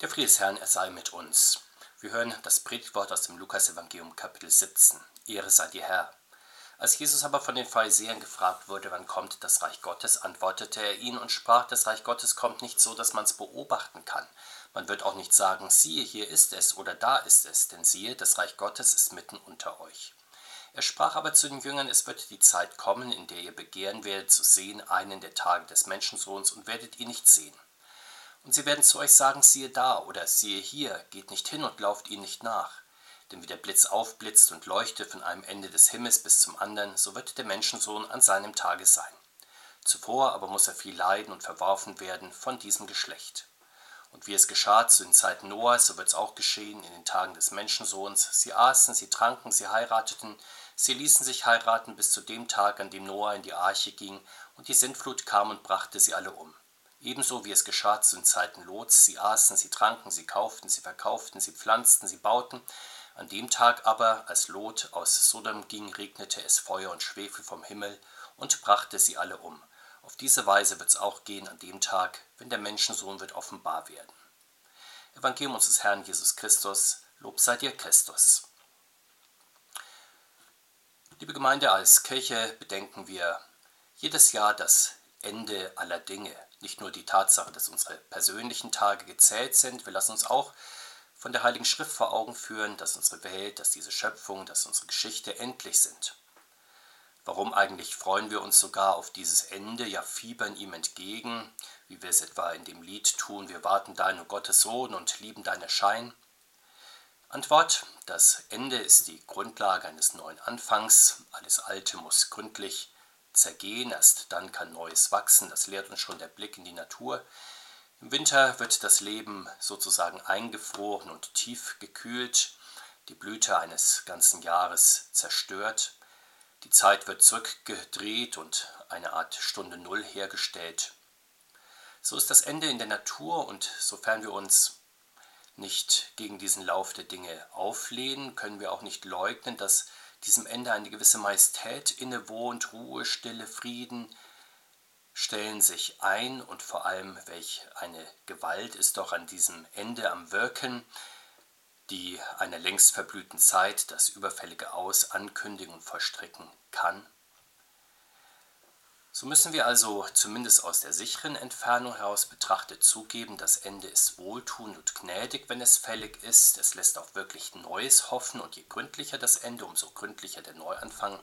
Der Friede des Herrn, er sei mit uns. Wir hören das Predigtwort aus dem Lukas-Evangelium, Kapitel 17. Ehre sei dir, Herr. Als Jesus aber von den Pharisäern gefragt wurde, wann kommt das Reich Gottes, antwortete er ihnen und sprach, das Reich Gottes kommt nicht so, dass man es beobachten kann. Man wird auch nicht sagen, siehe, hier ist es oder da ist es, denn siehe, das Reich Gottes ist mitten unter euch. Er sprach aber zu den Jüngern, es wird die Zeit kommen, in der ihr begehren werdet zu sehen einen der Tage des Menschensohns und werdet ihn nicht sehen. Und sie werden zu euch sagen, siehe da oder siehe hier, geht nicht hin und lauft ihnen nicht nach. Denn wie der Blitz aufblitzt und leuchtet von einem Ende des Himmels bis zum anderen, so wird der Menschensohn an seinem Tage sein. Zuvor aber muss er viel leiden und verworfen werden von diesem Geschlecht. Und wie es geschah zu den Zeiten Noahs, so wird es auch geschehen in den Tagen des Menschensohns. Sie aßen, sie tranken, sie heirateten, sie ließen sich heiraten bis zu dem Tag, an dem Noah in die Arche ging, und die Sintflut kam und brachte sie alle um. Ebenso wie es geschah zu den Zeiten Lots, sie aßen, sie tranken, sie kauften, sie verkauften, sie pflanzten, sie bauten. An dem Tag aber, als Lot aus Sodom ging, regnete es Feuer und Schwefel vom Himmel und brachte sie alle um. Auf diese Weise wird es auch gehen an dem Tag, wenn der Menschensohn wird offenbar werden. Evangelium unseres Herrn Jesus Christus, Lob sei dir Christus. Liebe Gemeinde, als Kirche bedenken wir jedes Jahr das Ende aller Dinge. Nicht nur die Tatsache, dass unsere persönlichen Tage gezählt sind, wir lassen uns auch von der Heiligen Schrift vor Augen führen, dass unsere Welt, dass diese Schöpfung, dass unsere Geschichte endlich sind. Warum eigentlich freuen wir uns sogar auf dieses Ende, ja fiebern ihm entgegen, wie wir es etwa in dem Lied tun, wir warten dein, Gottes Sohn und lieben dein Erschein? Antwort, das Ende ist die Grundlage eines neuen Anfangs, alles Alte muss gründlich zergehen, erst dann kann Neues wachsen, das lehrt uns schon der Blick in die Natur. Im Winter wird das Leben sozusagen eingefroren und tief gekühlt, die Blüte eines ganzen Jahres zerstört, die Zeit wird zurückgedreht und eine Art Stunde Null hergestellt. So ist das Ende in der Natur und sofern wir uns nicht gegen diesen Lauf der Dinge auflehnen, können wir auch nicht leugnen, dass diesem Ende eine gewisse Majestät innewohnt, Ruhe, Stille, Frieden stellen sich ein und vor allem, welch eine Gewalt ist doch an diesem Ende am Wirken, die einer längst verblühten Zeit das überfällige Aus ankündigen und vollstrecken kann. So müssen wir also zumindest aus der sicheren Entfernung heraus betrachtet zugeben, das Ende ist wohltuend und gnädig, wenn es fällig ist. Es lässt auch wirklich Neues hoffen und je gründlicher das Ende, umso gründlicher der Neuanfang.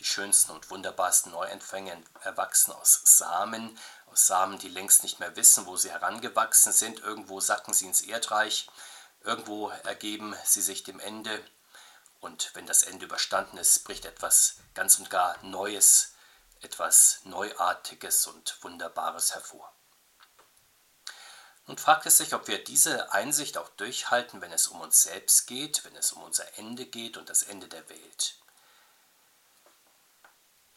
Die schönsten und wunderbarsten Neuanfänge erwachsen aus Samen, aus Samen, die längst nicht mehr wissen, wo sie herangewachsen sind. Irgendwo sacken sie ins Erdreich, irgendwo ergeben sie sich dem Ende. Und wenn das Ende überstanden ist, bricht etwas ganz und gar Neues etwas Neuartiges und Wunderbares hervor. Nun fragt es sich, ob wir diese Einsicht auch durchhalten, wenn es um uns selbst geht, wenn es um unser Ende geht und das Ende der Welt.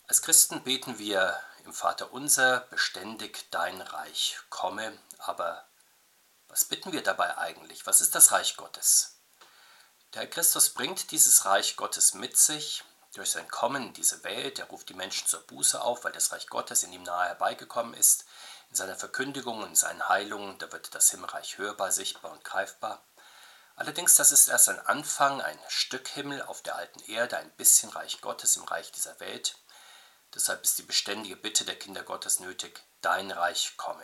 Als Christen beten wir im Vater unser beständig dein Reich komme, aber was bitten wir dabei eigentlich? Was ist das Reich Gottes? Der Herr Christus bringt dieses Reich Gottes mit sich, durch sein Kommen in diese Welt, er ruft die Menschen zur Buße auf, weil das Reich Gottes in ihm nahe herbeigekommen ist. In seiner Verkündigung in seinen Heilungen, da wird das Himmelreich hörbar, sichtbar und greifbar. Allerdings, das ist erst ein Anfang, ein Stück Himmel auf der alten Erde, ein bisschen Reich Gottes im Reich dieser Welt. Deshalb ist die beständige Bitte der Kinder Gottes nötig, dein Reich komme.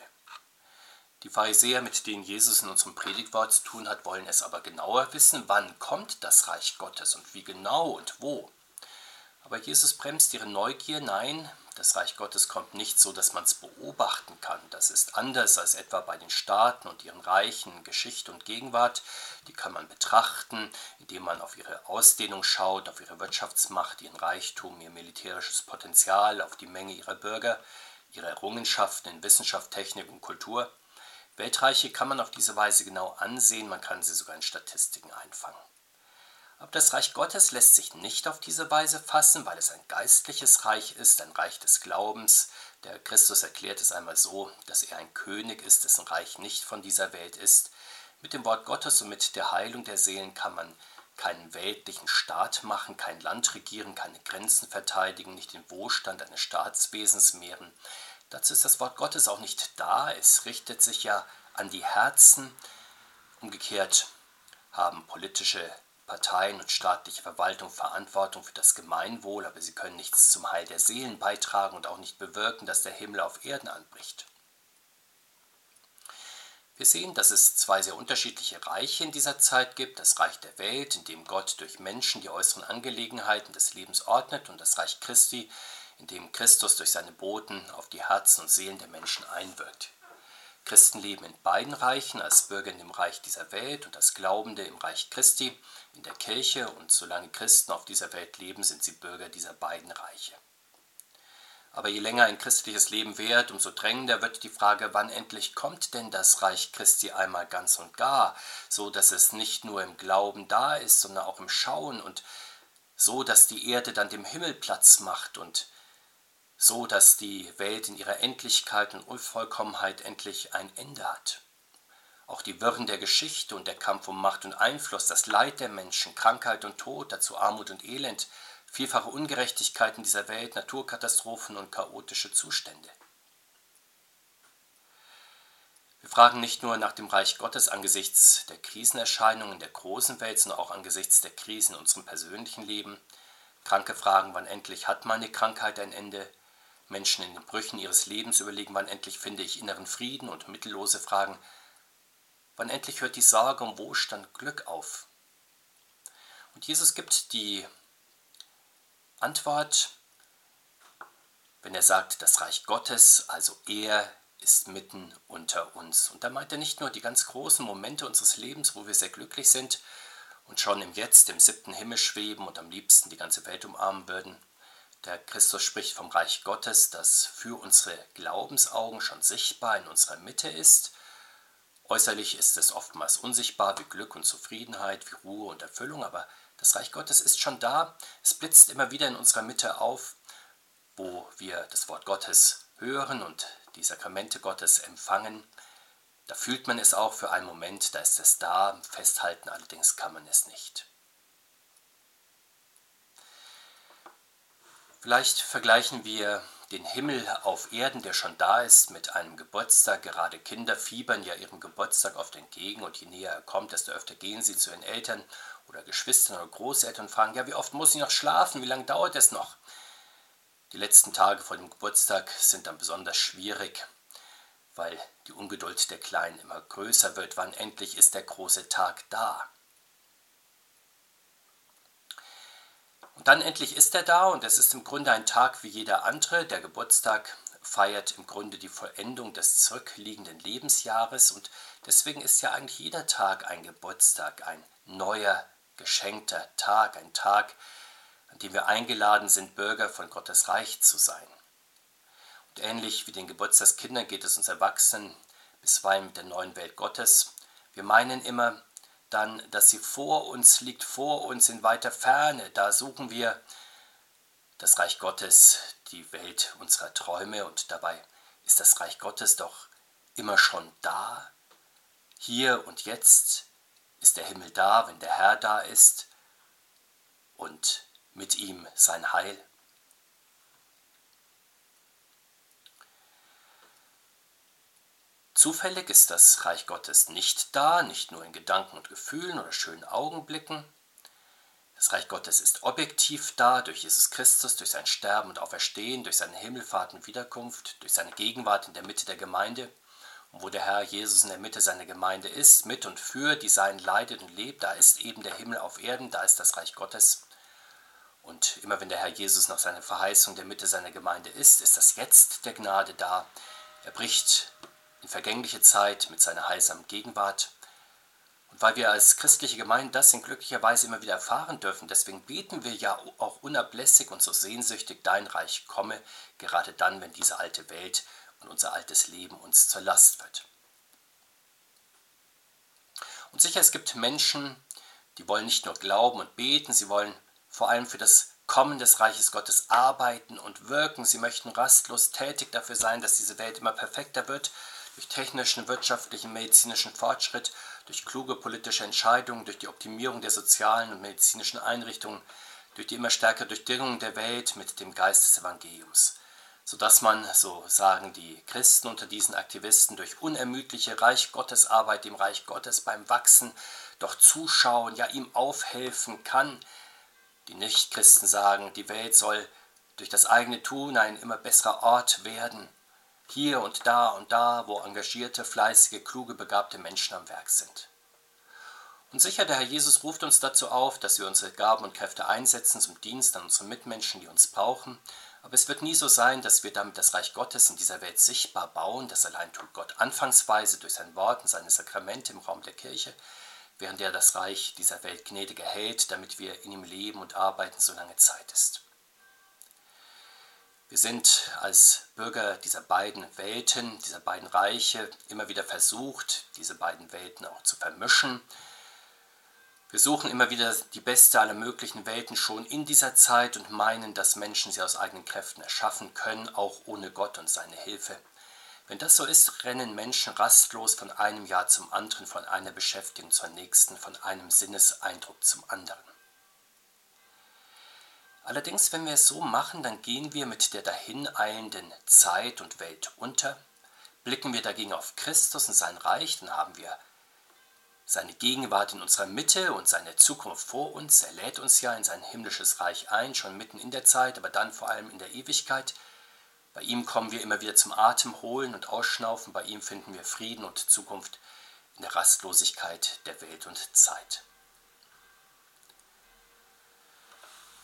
Die Pharisäer, mit denen Jesus in unserem Predigtwort zu tun hat, wollen es aber genauer wissen, wann kommt das Reich Gottes und wie genau und wo. Aber Jesus bremst ihre Neugier. Nein, das Reich Gottes kommt nicht so, dass man es beobachten kann. Das ist anders als etwa bei den Staaten und ihren Reichen, Geschichte und Gegenwart. Die kann man betrachten, indem man auf ihre Ausdehnung schaut, auf ihre Wirtschaftsmacht, ihren Reichtum, ihr militärisches Potenzial, auf die Menge ihrer Bürger, ihre Errungenschaften in Wissenschaft, Technik und Kultur. Weltreiche kann man auf diese Weise genau ansehen, man kann sie sogar in Statistiken einfangen. Aber das Reich Gottes lässt sich nicht auf diese Weise fassen, weil es ein geistliches Reich ist, ein Reich des Glaubens. Der Christus erklärt es einmal so, dass er ein König ist, dessen Reich nicht von dieser Welt ist. Mit dem Wort Gottes und mit der Heilung der Seelen kann man keinen weltlichen Staat machen, kein Land regieren, keine Grenzen verteidigen, nicht den Wohlstand eines Staatswesens mehren. Dazu ist das Wort Gottes auch nicht da. Es richtet sich ja an die Herzen Umgekehrt haben politische Parteien und staatliche Verwaltung Verantwortung für das Gemeinwohl, aber sie können nichts zum Heil der Seelen beitragen und auch nicht bewirken, dass der Himmel auf Erden anbricht. Wir sehen, dass es zwei sehr unterschiedliche Reiche in dieser Zeit gibt. Das Reich der Welt, in dem Gott durch Menschen die äußeren Angelegenheiten des Lebens ordnet, und das Reich Christi, in dem Christus durch seine Boten auf die Herzen und Seelen der Menschen einwirkt. Christen leben in beiden Reichen, als Bürger in dem Reich dieser Welt und als Glaubende im Reich Christi, in der Kirche, und solange Christen auf dieser Welt leben, sind sie Bürger dieser beiden Reiche. Aber je länger ein christliches Leben währt, umso drängender wird die Frage, wann endlich kommt denn das Reich Christi einmal ganz und gar, so dass es nicht nur im Glauben da ist, sondern auch im Schauen und so, dass die Erde dann dem Himmel Platz macht und so, dass die Welt in ihrer Endlichkeit und Unvollkommenheit endlich ein Ende hat. Auch die Wirren der Geschichte und der Kampf um Macht und Einfluss, das Leid der Menschen, Krankheit und Tod, dazu Armut und Elend, vielfache Ungerechtigkeiten dieser Welt, Naturkatastrophen und chaotische Zustände. Wir fragen nicht nur nach dem Reich Gottes angesichts der Krisenerscheinungen der großen Welt, sondern auch angesichts der Krisen in unserem persönlichen Leben. Kranke fragen, wann endlich hat meine Krankheit ein Ende? Menschen in den Brüchen ihres Lebens überlegen, wann endlich finde ich inneren Frieden und Mittellose fragen, wann endlich hört die Sorge um Wohlstand Glück auf? Und Jesus gibt die Antwort, wenn er sagt, das Reich Gottes, also er ist mitten unter uns. Und da meint er nicht nur die ganz großen Momente unseres Lebens, wo wir sehr glücklich sind und schon im Jetzt, im siebten Himmel schweben und am liebsten die ganze Welt umarmen würden. Der Christus spricht vom Reich Gottes, das für unsere Glaubensaugen schon sichtbar in unserer Mitte ist. Äußerlich ist es oftmals unsichtbar wie Glück und Zufriedenheit, wie Ruhe und Erfüllung, aber das Reich Gottes ist schon da, es blitzt immer wieder in unserer Mitte auf, wo wir das Wort Gottes hören und die Sakramente Gottes empfangen. Da fühlt man es auch für einen Moment, da ist es da, festhalten allerdings kann man es nicht. Vielleicht vergleichen wir den Himmel auf Erden, der schon da ist, mit einem Geburtstag. Gerade Kinder fiebern ja ihrem Geburtstag oft entgegen und je näher er kommt, desto öfter gehen sie zu ihren Eltern oder Geschwistern oder Großeltern und fragen, ja, wie oft muss ich noch schlafen, wie lange dauert es noch? Die letzten Tage vor dem Geburtstag sind dann besonders schwierig, weil die Ungeduld der Kleinen immer größer wird. Wann endlich ist der große Tag da? Und dann endlich ist er da und es ist im Grunde ein Tag wie jeder andere. Der Geburtstag feiert im Grunde die Vollendung des zurückliegenden Lebensjahres und deswegen ist ja eigentlich jeder Tag ein Geburtstag, ein neuer geschenkter Tag, ein Tag, an dem wir eingeladen sind, Bürger von Gottes Reich zu sein. Und ähnlich wie den Geburtstagskindern geht es uns Erwachsenen bisweilen mit der neuen Welt Gottes. Wir meinen immer dann, dass sie vor uns liegt, vor uns in weiter Ferne. Da suchen wir das Reich Gottes, die Welt unserer Träume und dabei ist das Reich Gottes doch immer schon da, hier und jetzt ist der Himmel da, wenn der Herr da ist und mit ihm sein Heil. Zufällig ist das Reich Gottes nicht da, nicht nur in Gedanken und Gefühlen oder schönen Augenblicken. Das Reich Gottes ist objektiv da durch Jesus Christus, durch sein Sterben und Auferstehen, durch seine Himmelfahrt und Wiederkunft, durch seine Gegenwart in der Mitte der Gemeinde und wo der Herr Jesus in der Mitte seiner Gemeinde ist, mit und für die sein leidet und lebt, da ist eben der Himmel auf Erden, da ist das Reich Gottes. Und immer wenn der Herr Jesus nach seiner Verheißung der Mitte seiner Gemeinde ist, ist das Jetzt der Gnade da. Er bricht in vergängliche Zeit mit seiner heilsamen Gegenwart. Und weil wir als christliche Gemeinde das in glücklicher Weise immer wieder erfahren dürfen, deswegen beten wir ja auch unablässig und so sehnsüchtig, dein Reich komme, gerade dann, wenn diese alte Welt und unser altes Leben uns zur Last wird. Und sicher, es gibt Menschen, die wollen nicht nur glauben und beten, sie wollen vor allem für das Kommen des Reiches Gottes arbeiten und wirken. Sie möchten rastlos tätig dafür sein, dass diese Welt immer perfekter wird, durch technischen, wirtschaftlichen, medizinischen Fortschritt, durch kluge politische Entscheidungen, durch die Optimierung der sozialen und medizinischen Einrichtungen, durch die immer stärkere Durchdringung der Welt mit dem Geist des Evangeliums. sodass man, so sagen die Christen unter diesen Aktivisten, durch unermüdliche Reich Gottes Arbeit dem Reich Gottes beim Wachsen doch zuschauen, ja ihm aufhelfen kann. Die Nichtchristen sagen, die Welt soll durch das eigene Tun ein immer besserer Ort werden, hier und da und da, wo engagierte, fleißige, kluge, begabte Menschen am Werk sind. Und sicher, der Herr Jesus ruft uns dazu auf, dass wir unsere Gaben und Kräfte einsetzen zum Dienst an unsere Mitmenschen, die uns brauchen. Aber es wird nie so sein, dass wir damit das Reich Gottes in dieser Welt sichtbar bauen. Das allein tut Gott anfangsweise durch sein Wort und seine Sakramente im Raum der Kirche, während er das Reich dieser Welt gnädig erhält, damit wir in ihm leben und arbeiten, solange Zeit ist. Wir sind als Bürger dieser beiden Welten, dieser beiden Reiche immer wieder versucht, diese beiden Welten auch zu vermischen. Wir suchen immer wieder die beste aller möglichen Welten schon in dieser Zeit und meinen, dass Menschen sie aus eigenen Kräften erschaffen können, auch ohne Gott und seine Hilfe. Wenn das so ist, rennen Menschen rastlos von einem Jahr zum anderen, von einer Beschäftigung zur nächsten, von einem Sinneseindruck zum anderen. Allerdings, wenn wir es so machen, dann gehen wir mit der dahineilenden Zeit und Welt unter. Blicken wir dagegen auf Christus und sein Reich, dann haben wir seine Gegenwart in unserer Mitte und seine Zukunft vor uns. Er lädt uns ja in sein himmlisches Reich ein, schon mitten in der Zeit, aber dann vor allem in der Ewigkeit. Bei ihm kommen wir immer wieder zum Atem holen und Ausschnaufen. Bei ihm finden wir Frieden und Zukunft in der Rastlosigkeit der Welt und Zeit.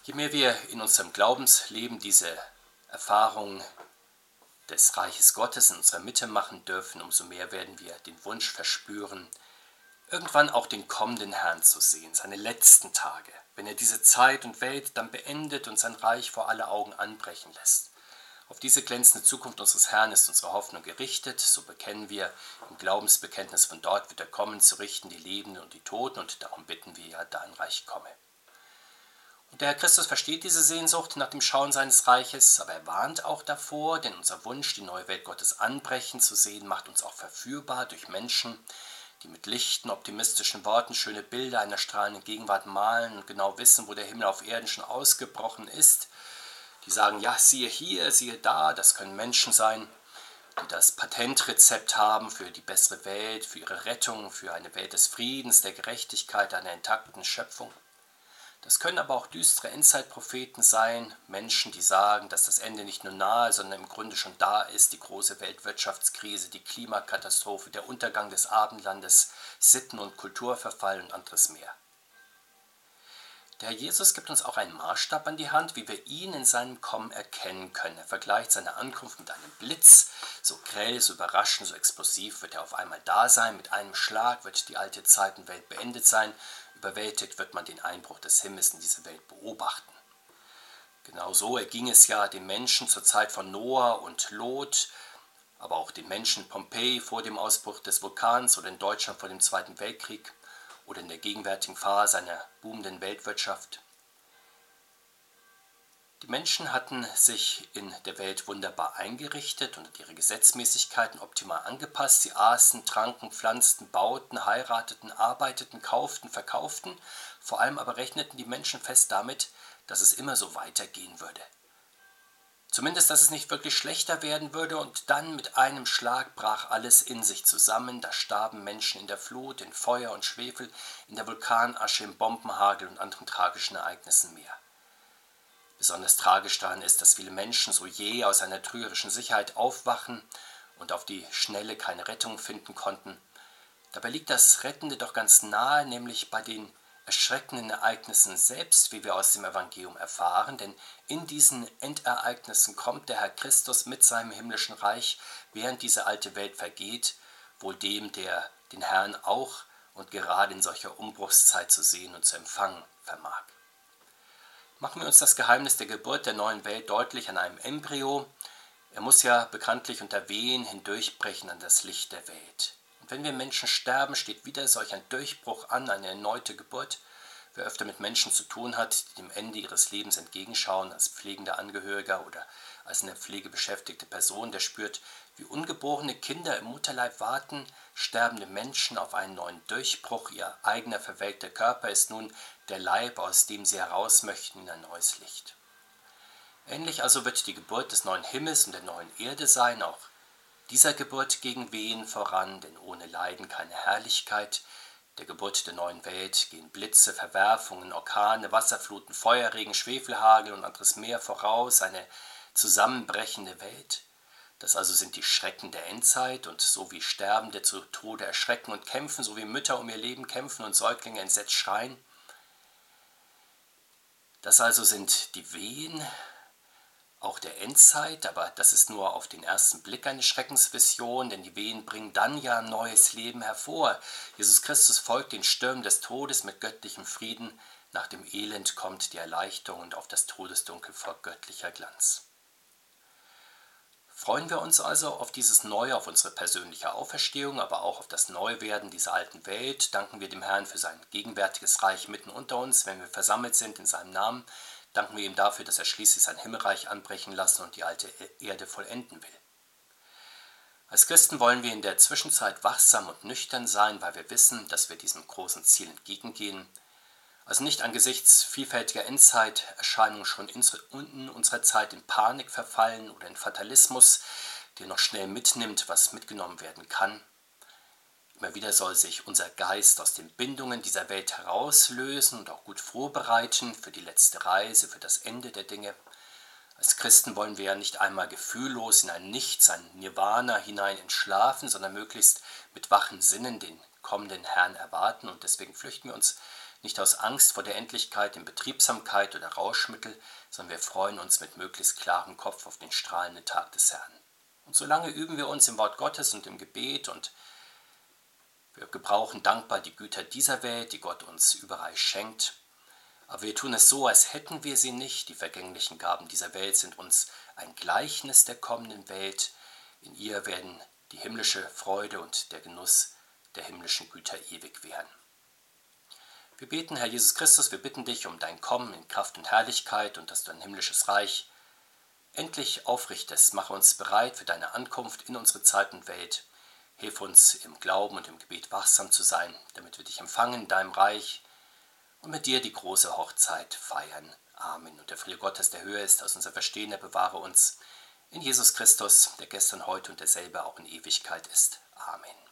Je mehr wir in unserem Glaubensleben diese Erfahrung des Reiches Gottes in unserer Mitte machen dürfen, umso mehr werden wir den Wunsch verspüren, irgendwann auch den kommenden Herrn zu sehen, seine letzten Tage, wenn er diese Zeit und Welt dann beendet und sein Reich vor alle Augen anbrechen lässt. Auf diese glänzende Zukunft unseres Herrn ist unsere Hoffnung gerichtet, so bekennen wir im Glaubensbekenntnis von dort wird er kommen, zu richten die Lebenden und die Toten, und darum bitten wir ja, dein Reich komme. Und der Herr Christus versteht diese Sehnsucht nach dem Schauen seines Reiches, aber er warnt auch davor, denn unser Wunsch, die neue Welt Gottes anbrechen zu sehen, macht uns auch verführbar durch Menschen, die mit lichten, optimistischen Worten schöne Bilder einer strahlenden Gegenwart malen und genau wissen, wo der Himmel auf Erden schon ausgebrochen ist. Die sagen, ja, siehe hier, siehe da, das können Menschen sein, die das Patentrezept haben für die bessere Welt, für ihre Rettung, für eine Welt des Friedens, der Gerechtigkeit, einer intakten Schöpfung. Das können aber auch düstere Endzeitpropheten sein, Menschen, die sagen, dass das Ende nicht nur nahe, sondern im Grunde schon da ist, die große Weltwirtschaftskrise, die Klimakatastrophe, der Untergang des Abendlandes, Sitten- und Kulturverfall und anderes mehr. Der Herr Jesus gibt uns auch einen Maßstab an die Hand, wie wir ihn in seinem Kommen erkennen können. Er vergleicht seine Ankunft mit einem Blitz. So grell, so überraschend, so explosiv wird er auf einmal da sein. Mit einem Schlag wird die alte Zeitenwelt beendet sein. Überwältigt wird man den Einbruch des Himmels in diese Welt beobachten. Genau so erging es ja den Menschen zur Zeit von Noah und Lot, aber auch den Menschen in Pompeji vor dem Ausbruch des Vulkans oder in Deutschland vor dem Zweiten Weltkrieg oder in der gegenwärtigen Phase einer boomenden Weltwirtschaft. Die Menschen hatten sich in der Welt wunderbar eingerichtet und ihre Gesetzmäßigkeiten optimal angepasst. Sie aßen, tranken, pflanzten, bauten, heirateten, arbeiteten, kauften, verkauften. Vor allem aber rechneten die Menschen fest damit, dass es immer so weitergehen würde. Zumindest, dass es nicht wirklich schlechter werden würde und dann mit einem Schlag brach alles in sich zusammen. Da starben Menschen in der Flut, in Feuer und Schwefel, in der Vulkanasche, im Bombenhagel und anderen tragischen Ereignissen mehr. Besonders tragisch daran ist, dass viele Menschen so je aus einer trügerischen Sicherheit aufwachen und auf die Schnelle keine Rettung finden konnten. Dabei liegt das Rettende doch ganz nahe, nämlich bei den erschreckenden Ereignissen selbst, wie wir aus dem Evangelium erfahren, denn in diesen Endereignissen kommt der Herr Christus mit seinem himmlischen Reich, während diese alte Welt vergeht, wohl dem, der den Herrn auch und gerade in solcher Umbruchszeit zu sehen und zu empfangen vermag. Machen wir uns das Geheimnis der Geburt der neuen Welt deutlich an einem Embryo. Er muss ja bekanntlich unter Wehen hindurchbrechen an das Licht der Welt. Und wenn wir Menschen sterben, steht wieder solch ein Durchbruch an, eine erneute Geburt. Wer öfter mit Menschen zu tun hat, die dem Ende ihres Lebens entgegenschauen, als pflegender Angehöriger oder als eine pflegebeschäftigte Person, der spürt, wie ungeborene Kinder im Mutterleib warten, sterbende Menschen auf einen neuen Durchbruch, ihr eigener verwelkter Körper ist nun der Leib, aus dem sie heraus möchten in ein neues Licht. Ähnlich also wird die Geburt des neuen Himmels und der neuen Erde sein, auch dieser Geburt gegen Wehen voran, denn ohne Leiden keine Herrlichkeit. Der Geburt der neuen Welt gehen Blitze, Verwerfungen, Orkane, Wasserfluten, Feuerregen, Schwefelhagel und anderes mehr voraus, eine zusammenbrechende Welt. Das also sind die Schrecken der Endzeit und so wie Sterbende zu Tode erschrecken und kämpfen, so wie Mütter um ihr Leben kämpfen und Säuglinge entsetzt schreien. Das also sind die Wehen auch der Endzeit, aber das ist nur auf den ersten Blick eine Schreckensvision, denn die Wehen bringen dann ja neues Leben hervor. Jesus Christus folgt den Stürmen des Todes mit göttlichem Frieden, nach dem Elend kommt die Erleichterung und auf das Todesdunkel folgt göttlicher Glanz. Freuen wir uns also auf dieses Neue, auf unsere persönliche Auferstehung, aber auch auf das Neuwerden dieser alten Welt. Danken wir dem Herrn für sein gegenwärtiges Reich mitten unter uns, wenn wir versammelt sind in seinem Namen. Danken wir ihm dafür, dass er schließlich sein Himmelreich anbrechen lassen und die alte Erde vollenden will. Als Christen wollen wir in der Zwischenzeit wachsam und nüchtern sein, weil wir wissen, dass wir diesem großen Ziel entgegengehen also nicht angesichts vielfältiger Endzeiterscheinungen schon in unserer Zeit in Panik verfallen oder in Fatalismus, der noch schnell mitnimmt, was mitgenommen werden kann. Immer wieder soll sich unser Geist aus den Bindungen dieser Welt herauslösen und auch gut vorbereiten für die letzte Reise, für das Ende der Dinge. Als Christen wollen wir ja nicht einmal gefühllos in ein Nichts, ein Nirvana hinein entschlafen, sondern möglichst mit wachen Sinnen den kommenden Herrn erwarten und deswegen flüchten wir uns nicht aus Angst vor der Endlichkeit in Betriebsamkeit oder Rauschmittel, sondern wir freuen uns mit möglichst klarem Kopf auf den strahlenden Tag des Herrn. Und solange üben wir uns im Wort Gottes und im Gebet und wir gebrauchen dankbar die Güter dieser Welt, die Gott uns überreich schenkt. Aber wir tun es so, als hätten wir sie nicht. Die vergänglichen Gaben dieser Welt sind uns ein Gleichnis der kommenden Welt. In ihr werden die himmlische Freude und der Genuss der himmlischen Güter ewig werden. Wir beten, Herr Jesus Christus, wir bitten dich um dein Kommen in Kraft und Herrlichkeit und dass du ein himmlisches Reich endlich aufrichtest. Mache uns bereit für deine Ankunft in unsere Zeit und Welt. Hilf uns im Glauben und im Gebet wachsam zu sein, damit wir dich empfangen in deinem Reich und mit dir die große Hochzeit feiern. Amen. Und der Friede Gottes, der höher ist als unser Verstehen, der bewahre uns in Jesus Christus, der gestern, heute und derselbe auch in Ewigkeit ist. Amen.